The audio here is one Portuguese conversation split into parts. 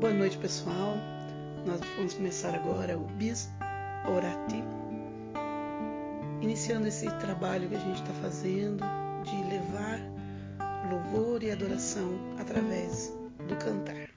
Boa noite, pessoal. Nós vamos começar agora o Bis Orati, iniciando esse trabalho que a gente está fazendo de levar louvor e adoração através do cantar.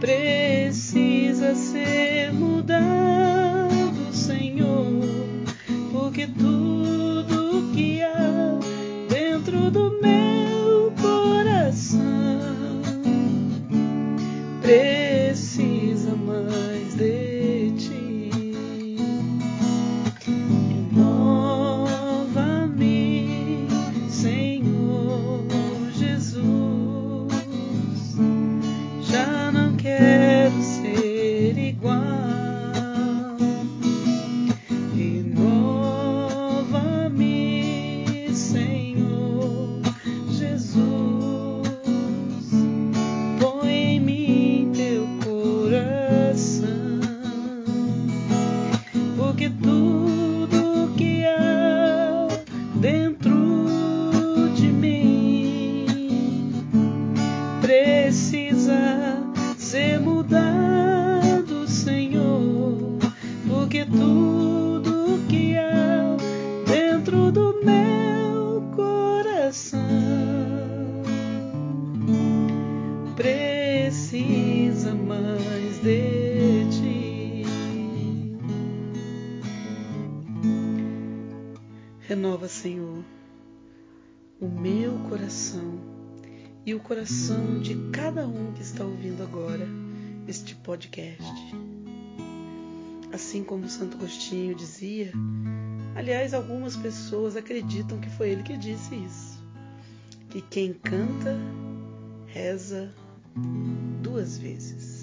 Precisa ser mudado, Senhor, porque tudo porque tudo que há dentro do meu coração precisa mais de ti. Renova, Senhor, o meu coração e o coração de cada um que está ouvindo agora este podcast. Assim como Santo Agostinho dizia, aliás, algumas pessoas acreditam que foi ele que disse isso, que quem canta reza duas vezes.